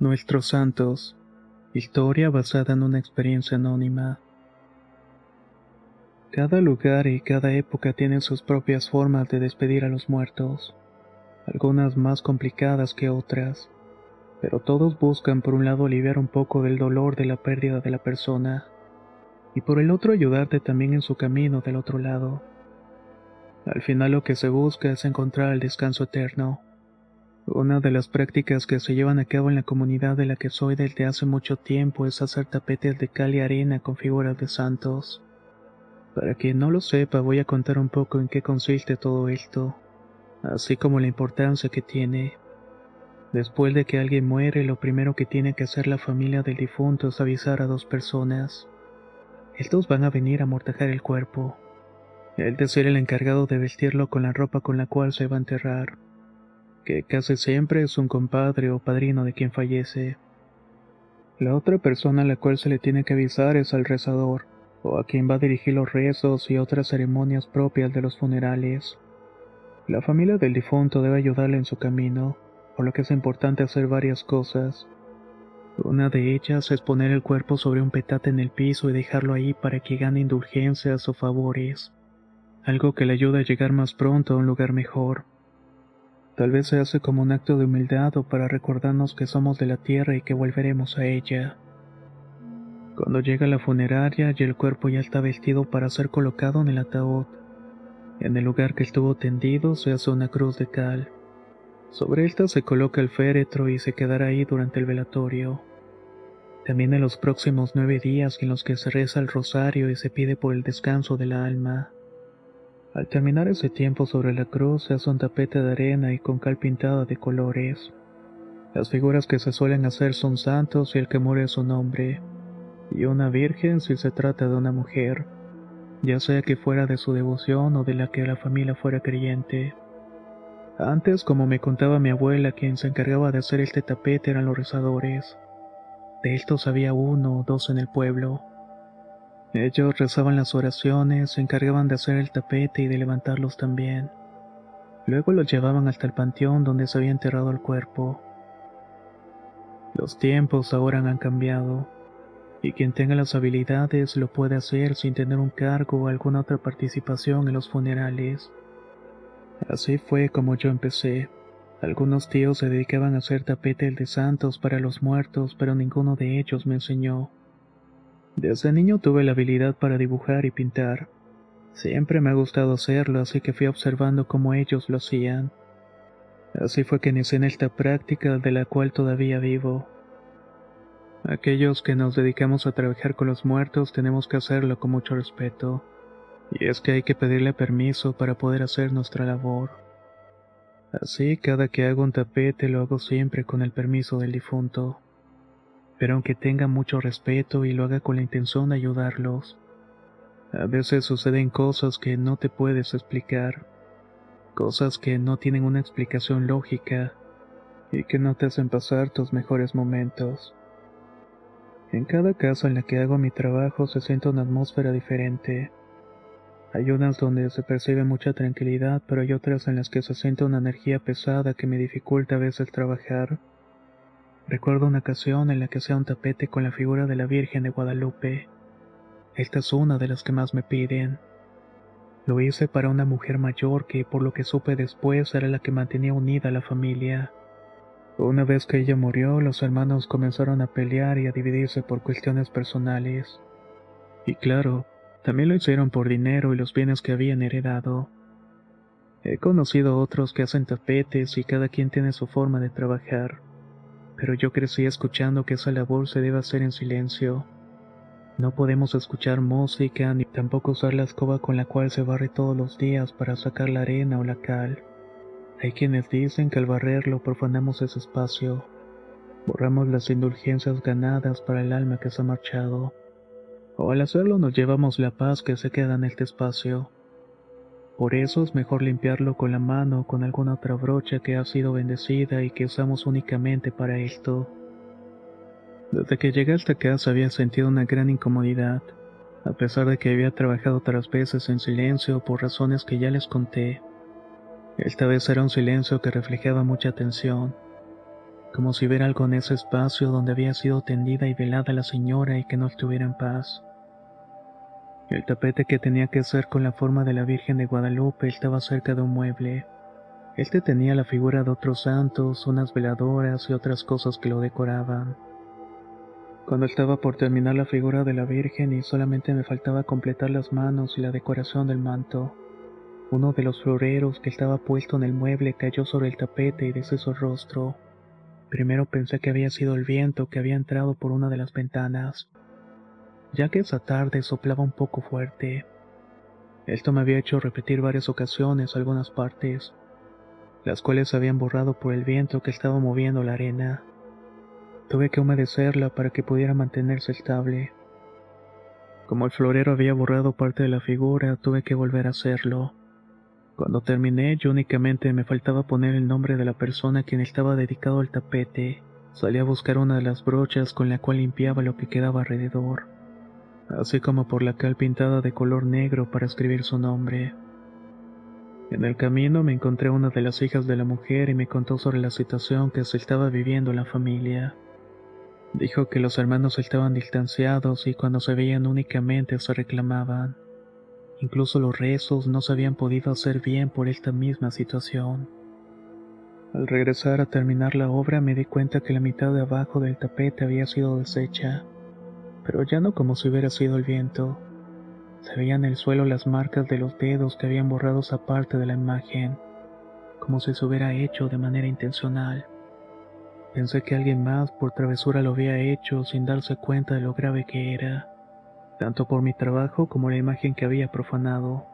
Nuestros Santos. Historia basada en una experiencia anónima. Cada lugar y cada época tienen sus propias formas de despedir a los muertos, algunas más complicadas que otras, pero todos buscan por un lado aliviar un poco del dolor de la pérdida de la persona, y por el otro ayudarte también en su camino del otro lado. Al final lo que se busca es encontrar el descanso eterno. Una de las prácticas que se llevan a cabo en la comunidad de la que soy desde hace mucho tiempo es hacer tapetes de cal y arena con figuras de santos. Para quien no lo sepa, voy a contar un poco en qué consiste todo esto, así como la importancia que tiene. Después de que alguien muere, lo primero que tiene que hacer la familia del difunto es avisar a dos personas. Estos van a venir a amortajar el cuerpo. De ser el encargado de vestirlo con la ropa con la cual se va a enterrar que casi siempre es un compadre o padrino de quien fallece. La otra persona a la cual se le tiene que avisar es al rezador, o a quien va a dirigir los rezos y otras ceremonias propias de los funerales. La familia del difunto debe ayudarle en su camino, por lo que es importante hacer varias cosas. Una de ellas es poner el cuerpo sobre un petate en el piso y dejarlo ahí para que gane indulgencias o favores, algo que le ayuda a llegar más pronto a un lugar mejor. Tal vez se hace como un acto de humildad o para recordarnos que somos de la tierra y que volveremos a ella. Cuando llega la funeraria y el cuerpo ya está vestido para ser colocado en el ataúd, en el lugar que estuvo tendido se hace una cruz de cal. Sobre esta se coloca el féretro y se quedará ahí durante el velatorio. También en los próximos nueve días en los que se reza el rosario y se pide por el descanso de la alma. Al terminar ese tiempo sobre la cruz se hace un tapete de arena y con cal pintada de colores. Las figuras que se suelen hacer son santos y el que muere es un hombre, y una virgen si se trata de una mujer, ya sea que fuera de su devoción o de la que la familia fuera creyente. Antes, como me contaba mi abuela, quien se encargaba de hacer este tapete eran los rezadores. De estos había uno o dos en el pueblo. Ellos rezaban las oraciones, se encargaban de hacer el tapete y de levantarlos también. Luego los llevaban hasta el panteón donde se había enterrado el cuerpo. Los tiempos ahora han cambiado, y quien tenga las habilidades lo puede hacer sin tener un cargo o alguna otra participación en los funerales. Así fue como yo empecé. Algunos tíos se dedicaban a hacer tapetes de santos para los muertos, pero ninguno de ellos me enseñó. Desde niño tuve la habilidad para dibujar y pintar. Siempre me ha gustado hacerlo, así que fui observando cómo ellos lo hacían. Así fue que inicié en esta práctica de la cual todavía vivo. Aquellos que nos dedicamos a trabajar con los muertos tenemos que hacerlo con mucho respeto, y es que hay que pedirle permiso para poder hacer nuestra labor. Así, cada que hago un tapete lo hago siempre con el permiso del difunto pero aunque tenga mucho respeto y lo haga con la intención de ayudarlos. A veces suceden cosas que no te puedes explicar, cosas que no tienen una explicación lógica y que no te hacen pasar tus mejores momentos. En cada casa en la que hago mi trabajo se siente una atmósfera diferente. Hay unas donde se percibe mucha tranquilidad, pero hay otras en las que se siente una energía pesada que me dificulta a veces trabajar. Recuerdo una ocasión en la que hacía un tapete con la figura de la Virgen de Guadalupe. Esta es una de las que más me piden. Lo hice para una mujer mayor que, por lo que supe después, era la que mantenía unida a la familia. Una vez que ella murió, los hermanos comenzaron a pelear y a dividirse por cuestiones personales. Y claro, también lo hicieron por dinero y los bienes que habían heredado. He conocido otros que hacen tapetes y cada quien tiene su forma de trabajar. Pero yo crecí escuchando que esa labor se debe hacer en silencio. No podemos escuchar música ni tampoco usar la escoba con la cual se barre todos los días para sacar la arena o la cal. Hay quienes dicen que al barrerlo profanamos ese espacio. Borramos las indulgencias ganadas para el alma que se ha marchado. O al hacerlo nos llevamos la paz que se queda en este espacio. Por eso es mejor limpiarlo con la mano o con alguna otra brocha que ha sido bendecida y que usamos únicamente para esto. Desde que llegué a esta casa había sentido una gran incomodidad, a pesar de que había trabajado otras veces en silencio por razones que ya les conté. Esta vez era un silencio que reflejaba mucha tensión, como si hubiera algo en ese espacio donde había sido tendida y velada la señora y que no estuviera en paz. El tapete que tenía que ser con la forma de la Virgen de Guadalupe estaba cerca de un mueble. Este tenía la figura de otros santos, unas veladoras y otras cosas que lo decoraban. Cuando estaba por terminar la figura de la Virgen y solamente me faltaba completar las manos y la decoración del manto, uno de los floreros que estaba puesto en el mueble cayó sobre el tapete y deshizo el rostro. Primero pensé que había sido el viento que había entrado por una de las ventanas ya que esa tarde soplaba un poco fuerte. Esto me había hecho repetir varias ocasiones algunas partes, las cuales se habían borrado por el viento que estaba moviendo la arena. Tuve que humedecerla para que pudiera mantenerse estable. Como el florero había borrado parte de la figura, tuve que volver a hacerlo. Cuando terminé, yo únicamente me faltaba poner el nombre de la persona a quien estaba dedicado el tapete. Salí a buscar una de las brochas con la cual limpiaba lo que quedaba alrededor así como por la cal pintada de color negro para escribir su nombre. En el camino me encontré una de las hijas de la mujer y me contó sobre la situación que se estaba viviendo la familia. Dijo que los hermanos estaban distanciados y cuando se veían únicamente se reclamaban. Incluso los rezos no se habían podido hacer bien por esta misma situación. Al regresar a terminar la obra me di cuenta que la mitad de abajo del tapete había sido deshecha pero ya no como si hubiera sido el viento. Se veían en el suelo las marcas de los dedos que habían borrado esa parte de la imagen, como si se hubiera hecho de manera intencional. Pensé que alguien más por travesura lo había hecho sin darse cuenta de lo grave que era, tanto por mi trabajo como la imagen que había profanado.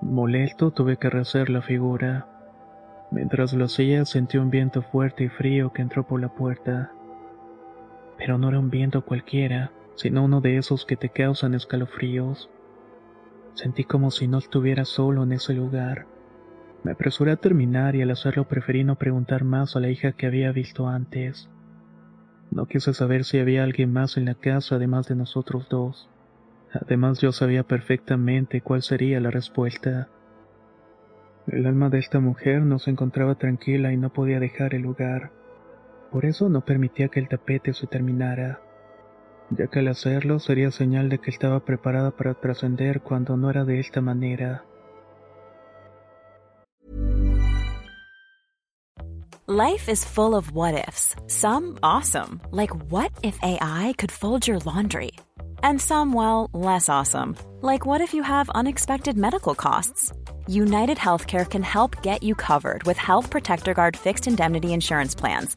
Molesto tuve que rehacer la figura. Mientras lo hacía sentí un viento fuerte y frío que entró por la puerta pero no era un viento cualquiera, sino uno de esos que te causan escalofríos. Sentí como si no estuviera solo en ese lugar. Me apresuré a terminar y al hacerlo preferí no preguntar más a la hija que había visto antes. No quise saber si había alguien más en la casa además de nosotros dos. Además yo sabía perfectamente cuál sería la respuesta. El alma de esta mujer no se encontraba tranquila y no podía dejar el lugar. Por eso no permitía que el tapete se terminara, ya que al hacerlo sería señal de que estaba preparada para trascender cuando no era de esta manera. Life is full of what ifs. Some awesome, like what if AI could fold your laundry? And some, well, less awesome, like what if you have unexpected medical costs? United Healthcare can help get you covered with Health Protector Guard fixed indemnity insurance plans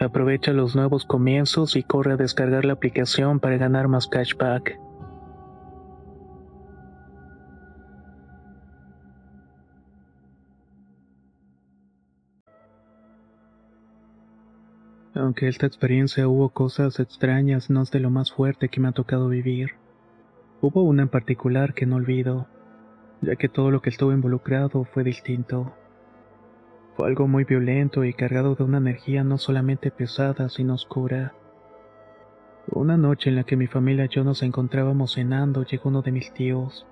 Aprovecha los nuevos comienzos y corre a descargar la aplicación para ganar más cashback. Aunque esta experiencia hubo cosas extrañas, no es de lo más fuerte que me ha tocado vivir. Hubo una en particular que no olvido, ya que todo lo que estuvo involucrado fue distinto. Fue algo muy violento y cargado de una energía no solamente pesada, sino oscura. Una noche en la que mi familia y yo nos encontrábamos cenando, llegó uno de mis tíos.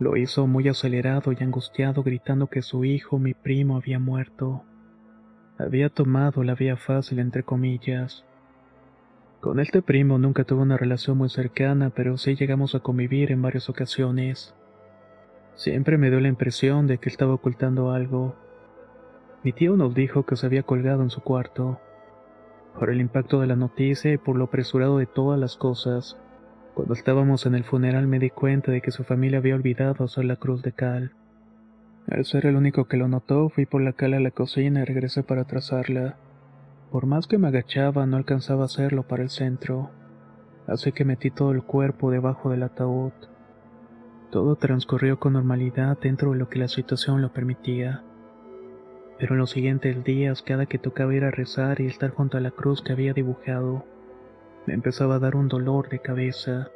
Lo hizo muy acelerado y angustiado, gritando que su hijo, mi primo, había muerto. Había tomado la vía fácil, entre comillas. Con este primo nunca tuve una relación muy cercana, pero sí llegamos a convivir en varias ocasiones. Siempre me dio la impresión de que estaba ocultando algo mi tío nos dijo que se había colgado en su cuarto. Por el impacto de la noticia y por lo apresurado de todas las cosas, cuando estábamos en el funeral me di cuenta de que su familia había olvidado hacer la cruz de cal. Al ser el único que lo notó, fui por la cal a la cocina y regresé para trazarla. Por más que me agachaba, no alcanzaba a hacerlo para el centro, así que metí todo el cuerpo debajo del ataúd. Todo transcurrió con normalidad dentro de lo que la situación lo permitía. Pero en los siguientes días, cada que tocaba ir a rezar y estar junto a la cruz que había dibujado, me empezaba a dar un dolor de cabeza.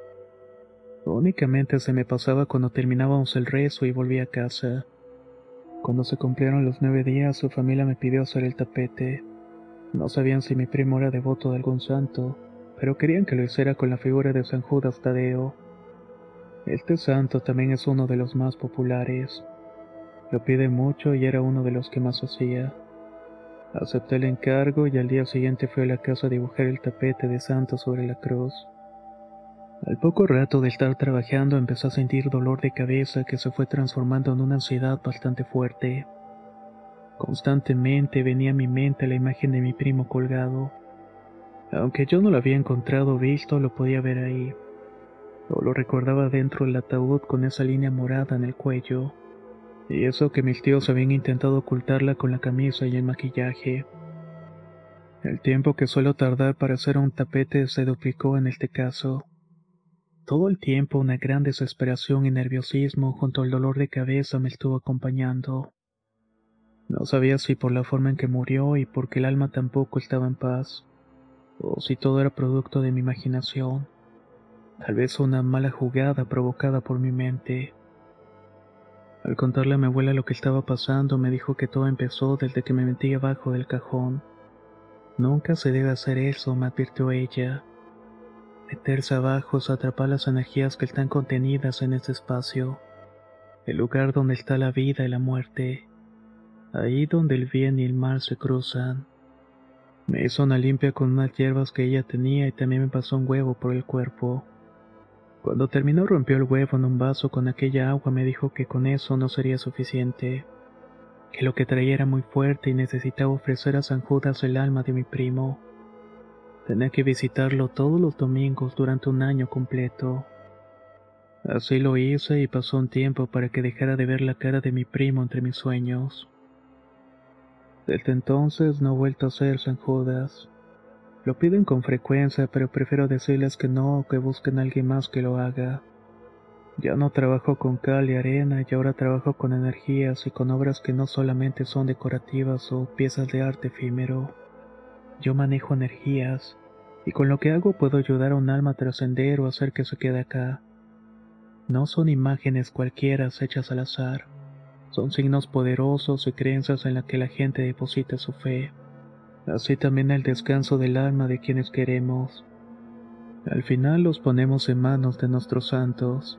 Únicamente se me pasaba cuando terminábamos el rezo y volvía a casa. Cuando se cumplieron los nueve días, su familia me pidió hacer el tapete. No sabían si mi primo era devoto de algún santo, pero querían que lo hiciera con la figura de San Judas Tadeo. Este santo también es uno de los más populares. Lo pide mucho y era uno de los que más hacía. Acepté el encargo y al día siguiente fui a la casa a dibujar el tapete de santo sobre la cruz. Al poco rato de estar trabajando empecé a sentir dolor de cabeza que se fue transformando en una ansiedad bastante fuerte. Constantemente venía a mi mente la imagen de mi primo colgado. Aunque yo no lo había encontrado visto, lo podía ver ahí. O lo recordaba dentro del ataúd con esa línea morada en el cuello. Y eso que mis tíos habían intentado ocultarla con la camisa y el maquillaje. El tiempo que suelo tardar para hacer un tapete se duplicó en este caso. Todo el tiempo una gran desesperación y nerviosismo junto al dolor de cabeza me estuvo acompañando. No sabía si por la forma en que murió y porque el alma tampoco estaba en paz, o si todo era producto de mi imaginación, tal vez una mala jugada provocada por mi mente. Al contarle a mi abuela lo que estaba pasando, me dijo que todo empezó desde que me metí abajo del cajón. Nunca se debe hacer eso, me advirtió ella. Meterse abajo es atrapar las energías que están contenidas en ese espacio, el lugar donde está la vida y la muerte, ahí donde el bien y el mal se cruzan. Me hizo una limpia con unas hierbas que ella tenía y también me pasó un huevo por el cuerpo. Cuando terminó rompió el huevo en un vaso con aquella agua me dijo que con eso no sería suficiente, que lo que traía era muy fuerte y necesitaba ofrecer a San Judas el alma de mi primo. Tenía que visitarlo todos los domingos durante un año completo. Así lo hice y pasó un tiempo para que dejara de ver la cara de mi primo entre mis sueños. Desde entonces no he vuelto a ser San Judas. Lo piden con frecuencia, pero prefiero decirles que no o que busquen a alguien más que lo haga. Ya no trabajo con cal y arena y ahora trabajo con energías y con obras que no solamente son decorativas o piezas de arte efímero. Yo manejo energías y con lo que hago puedo ayudar a un alma a trascender o hacer que se quede acá. No son imágenes cualquiera hechas al azar. Son signos poderosos y creencias en las que la gente deposita su fe. Así también el descanso del alma de quienes queremos. Al final los ponemos en manos de nuestros santos.